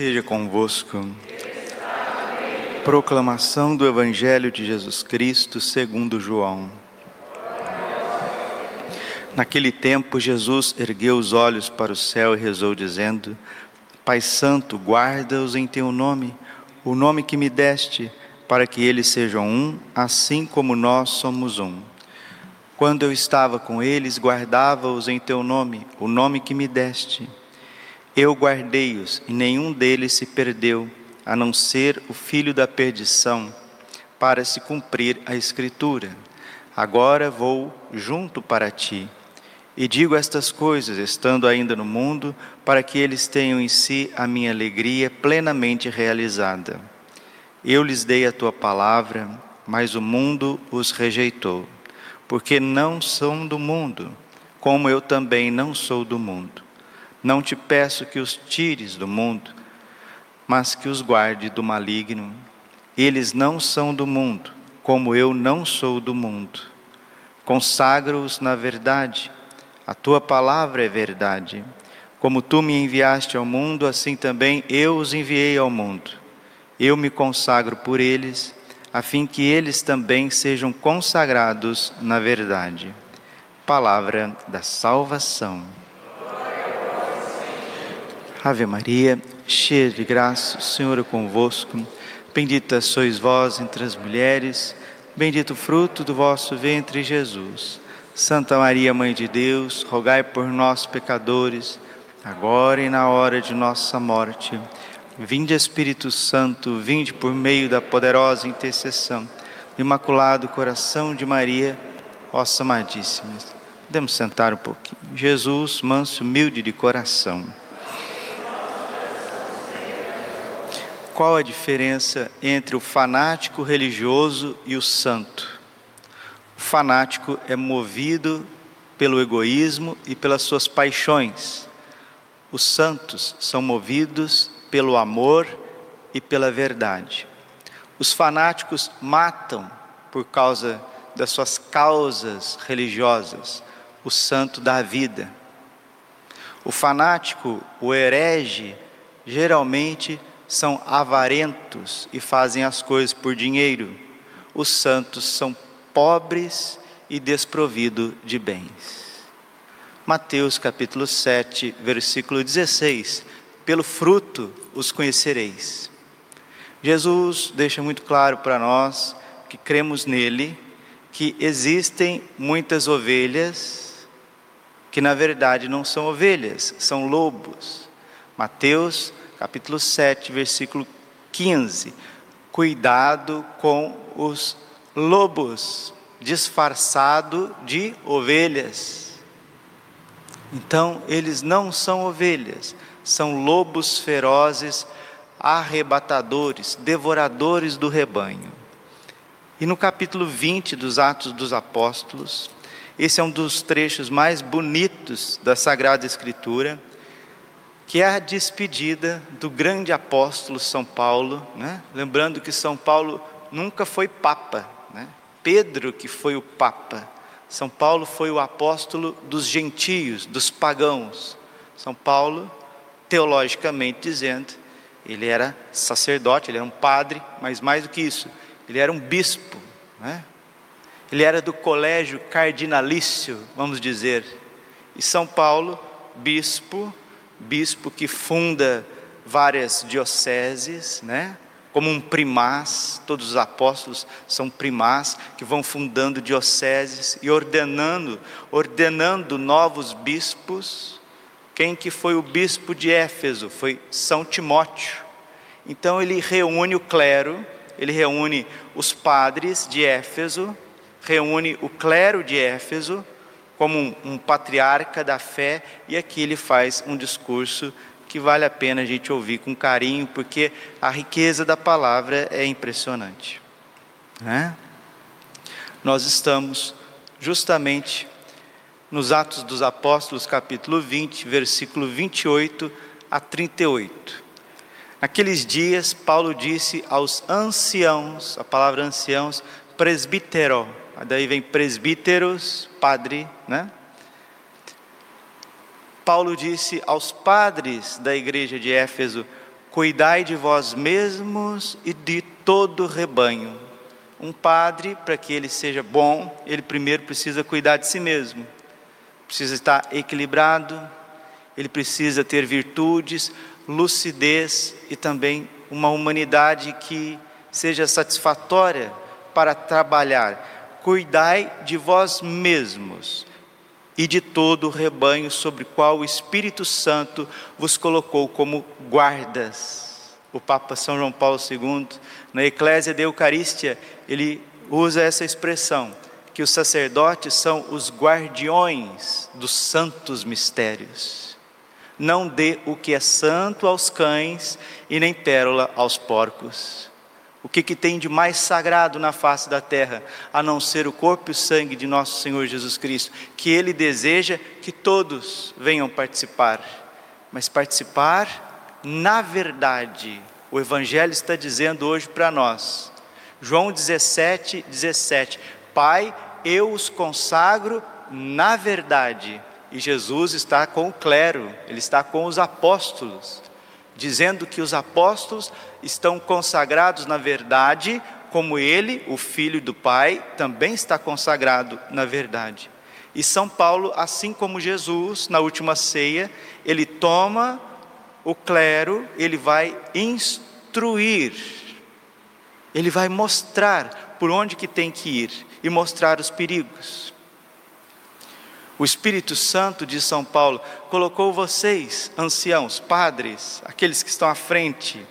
Esteja convosco. Proclamação do Evangelho de Jesus Cristo segundo João. Naquele tempo, Jesus ergueu os olhos para o céu e rezou, dizendo: Pai Santo, guarda-os em teu nome, o nome que me deste, para que eles sejam um, assim como nós somos um. Quando eu estava com eles, guardava-os em teu nome, o nome que me deste. Eu guardei-os e nenhum deles se perdeu, a não ser o filho da perdição, para se cumprir a Escritura. Agora vou junto para ti. E digo estas coisas, estando ainda no mundo, para que eles tenham em si a minha alegria plenamente realizada. Eu lhes dei a tua palavra, mas o mundo os rejeitou, porque não são do mundo, como eu também não sou do mundo. Não te peço que os tires do mundo, mas que os guarde do maligno. Eles não são do mundo, como eu não sou do mundo. Consagro-os na verdade. A tua palavra é verdade. Como tu me enviaste ao mundo, assim também eu os enviei ao mundo. Eu me consagro por eles, a fim que eles também sejam consagrados na verdade. Palavra da salvação. Ave Maria, cheia de graça, o Senhor é convosco. Bendita sois vós entre as mulheres, bendito o fruto do vosso ventre, Jesus. Santa Maria, Mãe de Deus, rogai por nós, pecadores, agora e na hora de nossa morte. Vinde, Espírito Santo, vinde por meio da poderosa intercessão do Imaculado Coração de Maria, vossa amadíssima. Podemos sentar um pouquinho. Jesus, manso, humilde de coração. Qual a diferença entre o fanático religioso e o santo. O fanático é movido pelo egoísmo e pelas suas paixões. Os santos são movidos pelo amor e pela verdade. Os fanáticos matam por causa das suas causas religiosas. O santo dá vida. O fanático, o herege, geralmente são avarentos e fazem as coisas por dinheiro. Os santos são pobres e desprovidos de bens. Mateus capítulo 7, versículo 16: Pelo fruto os conhecereis. Jesus deixa muito claro para nós que cremos nele, que existem muitas ovelhas que na verdade não são ovelhas, são lobos. Mateus capítulo 7, versículo 15. Cuidado com os lobos, disfarçado de ovelhas. Então, eles não são ovelhas, são lobos ferozes, arrebatadores, devoradores do rebanho. E no capítulo 20 dos Atos dos Apóstolos, esse é um dos trechos mais bonitos da Sagrada Escritura que é a despedida do grande apóstolo São Paulo, né? lembrando que São Paulo nunca foi papa, né? Pedro que foi o papa, São Paulo foi o apóstolo dos gentios, dos pagãos. São Paulo, teologicamente dizendo, ele era sacerdote, ele era um padre, mas mais do que isso, ele era um bispo, né? ele era do colégio cardinalício, vamos dizer. E São Paulo, bispo, bispo que funda várias dioceses, né? Como um primaz, todos os apóstolos são primaz que vão fundando dioceses e ordenando, ordenando novos bispos. Quem que foi o bispo de Éfeso? Foi São Timóteo. Então ele reúne o clero, ele reúne os padres de Éfeso, reúne o clero de Éfeso como um, um patriarca da fé, e aqui ele faz um discurso que vale a pena a gente ouvir com carinho, porque a riqueza da palavra é impressionante. Né? Nós estamos justamente nos Atos dos Apóstolos, capítulo 20, versículo 28 a 38. Naqueles dias, Paulo disse aos anciãos, a palavra anciãos, presbítero, daí vem presbíteros, padre, né? Paulo disse aos padres da igreja de Éfeso: Cuidai de vós mesmos e de todo o rebanho. Um padre, para que ele seja bom, ele primeiro precisa cuidar de si mesmo, precisa estar equilibrado, ele precisa ter virtudes, lucidez e também uma humanidade que seja satisfatória para trabalhar. Cuidai de vós mesmos e de todo o rebanho sobre qual o Espírito Santo vos colocou como guardas. O Papa São João Paulo II, na Eclésia de Eucarístia, ele usa essa expressão, que os sacerdotes são os guardiões dos santos mistérios. Não dê o que é santo aos cães e nem pérola aos porcos. O que, que tem de mais sagrado na face da terra, a não ser o corpo e o sangue de nosso Senhor Jesus Cristo, que Ele deseja que todos venham participar, mas participar na verdade. O Evangelho está dizendo hoje para nós, João 17, 17: Pai, eu os consagro na verdade. E Jesus está com o clero, ele está com os apóstolos dizendo que os apóstolos estão consagrados na verdade, como ele, o filho do Pai, também está consagrado na verdade. E São Paulo, assim como Jesus, na última ceia, ele toma o clero, ele vai instruir, ele vai mostrar por onde que tem que ir e mostrar os perigos. O Espírito Santo de São Paulo colocou vocês, anciãos, padres, aqueles que estão à frente,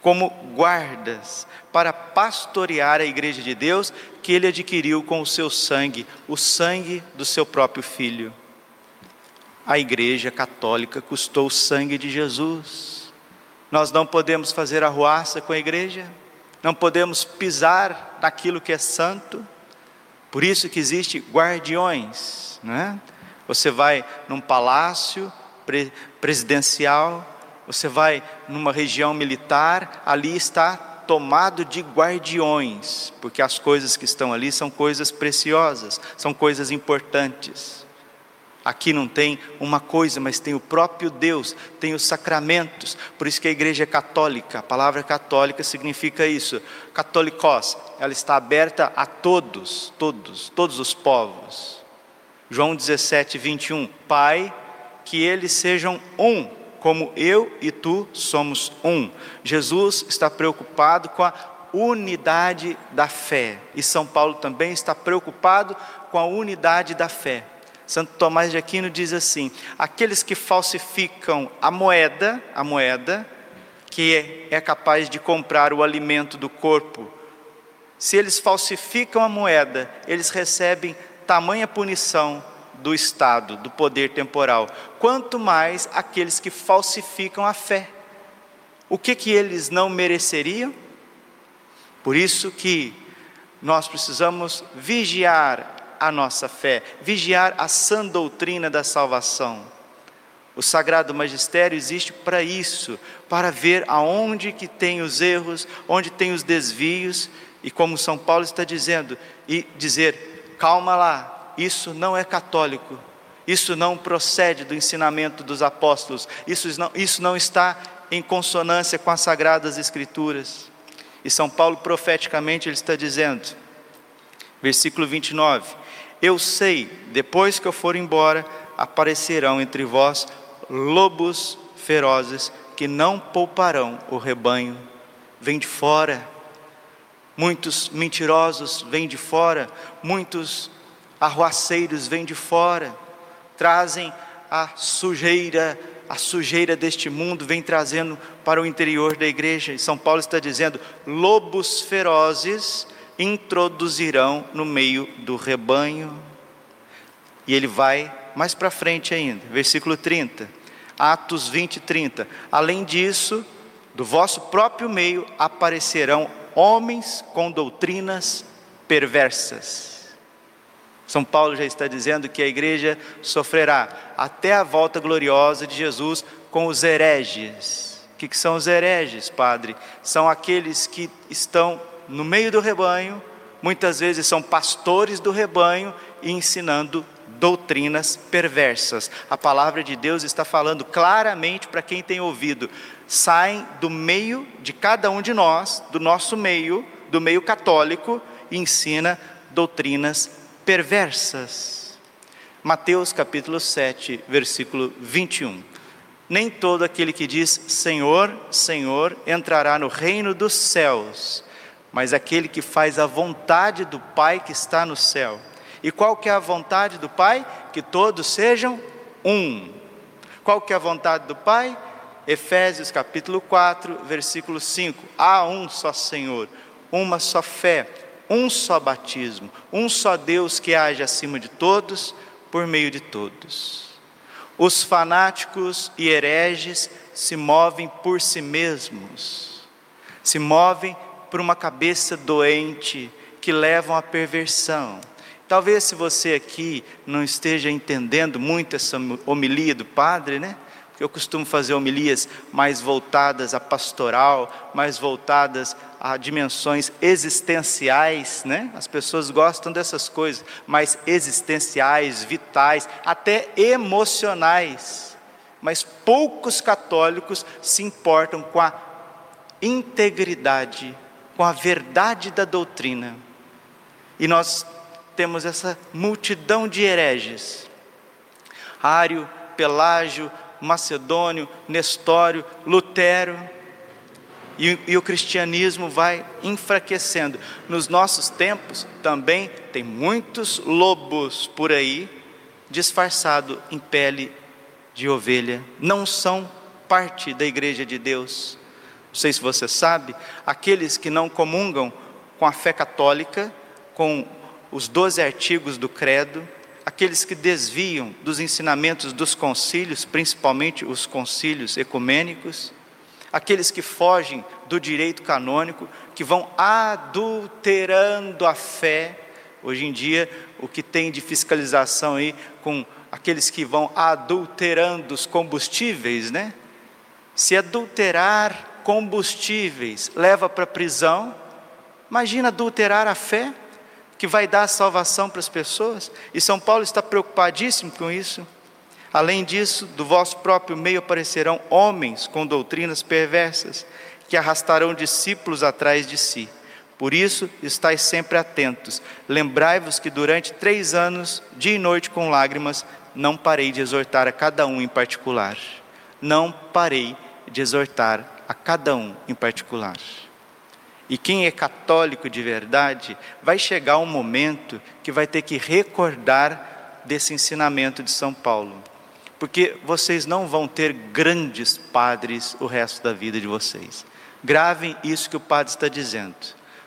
como guardas para pastorear a igreja de Deus que ele adquiriu com o seu sangue, o sangue do seu próprio filho. A igreja católica custou o sangue de Jesus. Nós não podemos fazer arruaça com a igreja, não podemos pisar naquilo que é santo. Por isso que existe guardiões né? Você vai num palácio presidencial, você vai numa região militar, ali está tomado de guardiões, porque as coisas que estão ali são coisas preciosas, são coisas importantes. Aqui não tem uma coisa, mas tem o próprio Deus, tem os sacramentos. Por isso que a igreja é católica. A palavra católica significa isso. Catolicós, ela está aberta a todos, todos, todos os povos. João 17, 21. Pai, que eles sejam um, como eu e tu somos um. Jesus está preocupado com a unidade da fé. E São Paulo também está preocupado com a unidade da fé. Santo Tomás de Aquino diz assim: aqueles que falsificam a moeda, a moeda, que é capaz de comprar o alimento do corpo, se eles falsificam a moeda, eles recebem tamanha punição do Estado, do poder temporal, quanto mais aqueles que falsificam a fé. O que que eles não mereceriam? Por isso que nós precisamos vigiar a nossa fé, vigiar a sã doutrina da salvação. O Sagrado Magistério existe para isso, para ver aonde que tem os erros, onde tem os desvios, e como São Paulo está dizendo, e dizer, calma lá, isso não é católico, isso não procede do ensinamento dos apóstolos, isso não, isso não está em consonância com as sagradas escrituras. E São Paulo profeticamente ele está dizendo, versículo 29, eu sei, depois que eu for embora, aparecerão entre vós lobos ferozes que não pouparão o rebanho. Vem de fora, muitos mentirosos vêm de fora, muitos arruaceiros vêm de fora, trazem a sujeira, a sujeira deste mundo, vem trazendo para o interior da igreja. E São Paulo está dizendo: lobos ferozes introduzirão no meio do rebanho. E ele vai mais para frente ainda, versículo 30, Atos 20, 30. Além disso, do vosso próprio meio aparecerão homens com doutrinas perversas. São Paulo já está dizendo que a igreja sofrerá até a volta gloriosa de Jesus com os hereges. O que, que são os hereges, padre? São aqueles que estão no meio do rebanho, muitas vezes são pastores do rebanho e ensinando doutrinas perversas. A palavra de Deus está falando claramente para quem tem ouvido. Saem do meio de cada um de nós, do nosso meio, do meio católico, e ensina doutrinas perversas. Mateus capítulo 7, versículo 21. Nem todo aquele que diz Senhor, Senhor entrará no reino dos céus, mas aquele que faz a vontade do Pai que está no céu. E qual que é a vontade do Pai? Que todos sejam um. Qual que é a vontade do Pai? Efésios capítulo 4, versículo 5. Há um só Senhor, uma só fé, um só batismo, um só Deus que age acima de todos, por meio de todos. Os fanáticos e hereges se movem por si mesmos, se movem por uma cabeça doente que levam à perversão. Talvez se você aqui não esteja entendendo muito essa homilia do padre, né? Eu costumo fazer homilias mais voltadas à pastoral, mais voltadas a dimensões existenciais, né? As pessoas gostam dessas coisas, mais existenciais, vitais, até emocionais. Mas poucos católicos se importam com a integridade, com a verdade da doutrina. E nós temos essa multidão de hereges. Ário, Pelágio, Macedônio, Nestório, Lutero, e, e, o cristianismo vai enfraquecendo. Nos nossos tempos também tem muitos lobos por aí, disfarçado em pele de ovelha, não são parte da igreja de Deus. Não sei se você sabe, aqueles que não comungam com a fé católica, com os doze artigos do credo, aqueles que desviam dos ensinamentos dos concílios, principalmente os concílios ecumênicos, aqueles que fogem do direito canônico, que vão adulterando a fé. Hoje em dia, o que tem de fiscalização aí com aqueles que vão adulterando os combustíveis, né? Se adulterar combustíveis leva para prisão, imagina adulterar a fé que vai dar salvação para as pessoas, e São Paulo está preocupadíssimo com isso. Além disso, do vosso próprio meio aparecerão homens com doutrinas perversas, que arrastarão discípulos atrás de si. Por isso, estáis sempre atentos. Lembrai-vos que durante três anos, dia e noite com lágrimas, não parei de exortar a cada um em particular. Não parei de exortar a cada um em particular. E quem é católico de verdade, vai chegar um momento que vai ter que recordar desse ensinamento de São Paulo. Porque vocês não vão ter grandes padres o resto da vida de vocês. Gravem isso que o padre está dizendo.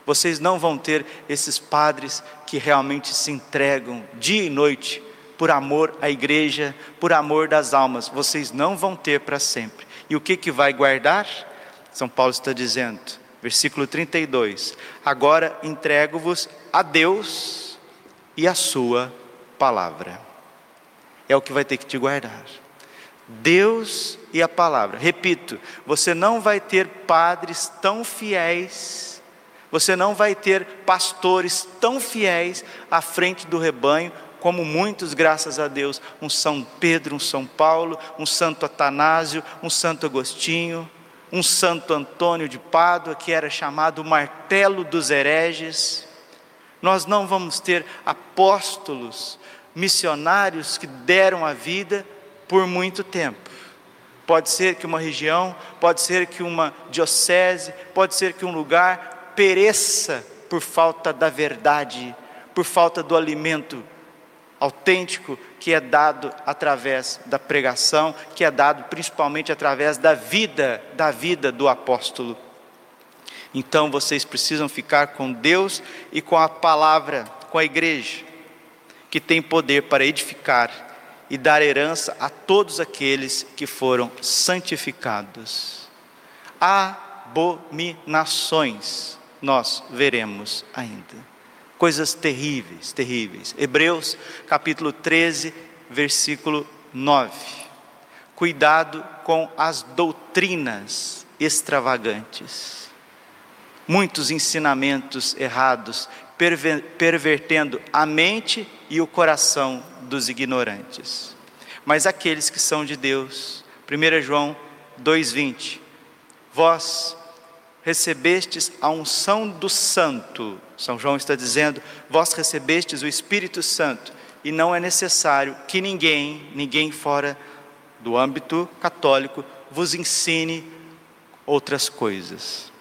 Vocês não vão ter esses padres que realmente se entregam dia e noite por amor à igreja, por amor das almas. Vocês não vão ter para sempre. E o que, que vai guardar? São Paulo está dizendo versículo 32. Agora entrego-vos a Deus e a Sua palavra. É o que vai ter que te guardar. Deus e a palavra. Repito, você não vai ter padres tão fiéis, você não vai ter pastores tão fiéis à frente do rebanho como muitos, graças a Deus, um São Pedro, um São Paulo, um Santo Atanásio, um Santo Agostinho, um Santo Antônio de Pádua, que era chamado martelo dos hereges. Nós não vamos ter apóstolos, missionários que deram a vida por muito tempo. Pode ser que uma região, pode ser que uma diocese, pode ser que um lugar pereça por falta da verdade, por falta do alimento autêntico que é dado através da pregação, que é dado principalmente através da vida, da vida do apóstolo. Então vocês precisam ficar com Deus e com a palavra, com a igreja, que tem poder para edificar e dar herança a todos aqueles que foram santificados. Abominações nós veremos ainda coisas terríveis, terríveis. Hebreus capítulo 13, versículo 9. Cuidado com as doutrinas extravagantes. Muitos ensinamentos errados pervertendo a mente e o coração dos ignorantes. Mas aqueles que são de Deus, 1 João 2,20: Vós recebestes a unção do Santo, São João está dizendo, vós recebestes o Espírito Santo, e não é necessário que ninguém, ninguém fora do âmbito católico, vos ensine outras coisas.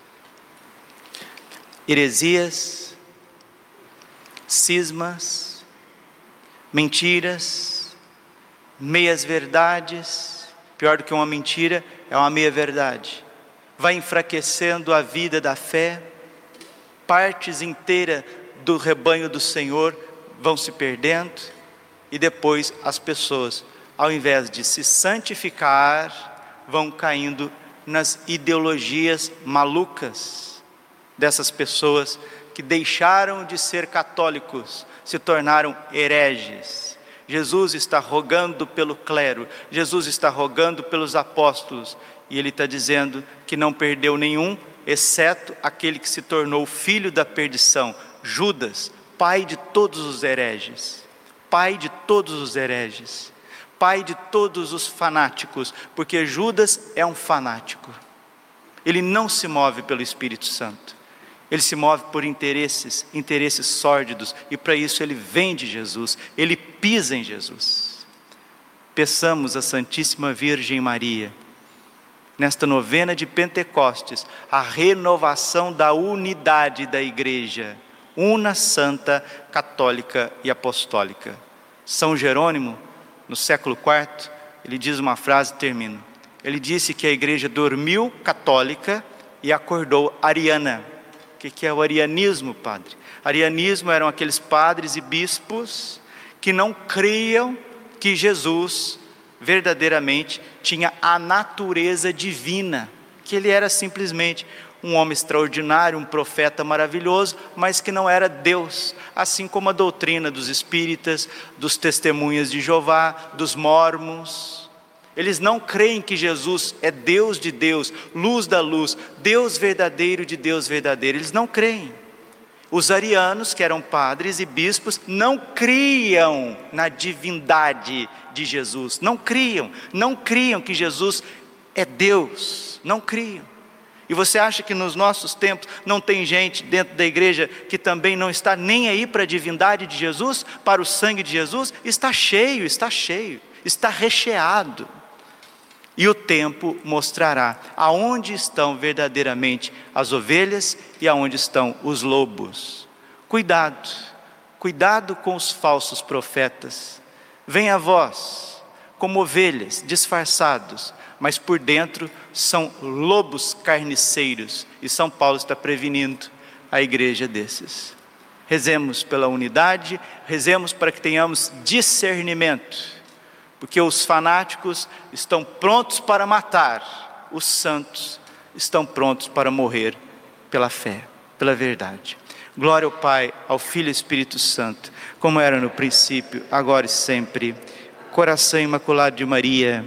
Heresias, cismas, mentiras, meias verdades, pior do que uma mentira é uma meia verdade. Vai enfraquecendo a vida da fé, partes inteiras do rebanho do Senhor vão se perdendo e depois as pessoas, ao invés de se santificar, vão caindo nas ideologias malucas dessas pessoas que deixaram de ser católicos, se tornaram hereges. Jesus está rogando pelo clero, Jesus está rogando pelos apóstolos, e ele está dizendo que não perdeu nenhum, exceto aquele que se tornou filho da perdição, Judas, pai de todos os hereges. Pai de todos os hereges pai de todos os fanáticos, porque Judas é um fanático. Ele não se move pelo Espírito Santo. Ele se move por interesses, interesses sórdidos, e para isso ele vende Jesus, ele pisa em Jesus. Peçamos a Santíssima Virgem Maria, nesta novena de Pentecostes, a renovação da unidade da igreja, una, santa, católica e apostólica. São Jerônimo no século IV, ele diz uma frase e termino. Ele disse que a igreja dormiu católica e acordou ariana. O que é o arianismo, padre? Arianismo eram aqueles padres e bispos que não criam que Jesus verdadeiramente tinha a natureza divina, que ele era simplesmente um homem extraordinário, um profeta maravilhoso, mas que não era Deus, assim como a doutrina dos espíritas, dos testemunhas de Jeová, dos mormons. Eles não creem que Jesus é Deus de Deus, luz da luz, Deus verdadeiro de Deus verdadeiro. Eles não creem. Os arianos, que eram padres e bispos, não criam na divindade de Jesus, não criam, não criam que Jesus é Deus, não criam. E você acha que nos nossos tempos não tem gente dentro da igreja que também não está nem aí para a divindade de Jesus, para o sangue de Jesus? Está cheio, está cheio, está recheado. E o tempo mostrará aonde estão verdadeiramente as ovelhas e aonde estão os lobos. Cuidado, cuidado com os falsos profetas. Vem a vós, como ovelhas disfarçados, mas por dentro são lobos carniceiros, e São Paulo está prevenindo a igreja desses. Rezemos pela unidade, rezemos para que tenhamos discernimento, porque os fanáticos estão prontos para matar, os santos estão prontos para morrer pela fé, pela verdade. Glória ao Pai, ao Filho e Espírito Santo, como era no princípio, agora e sempre. Coração imaculado de Maria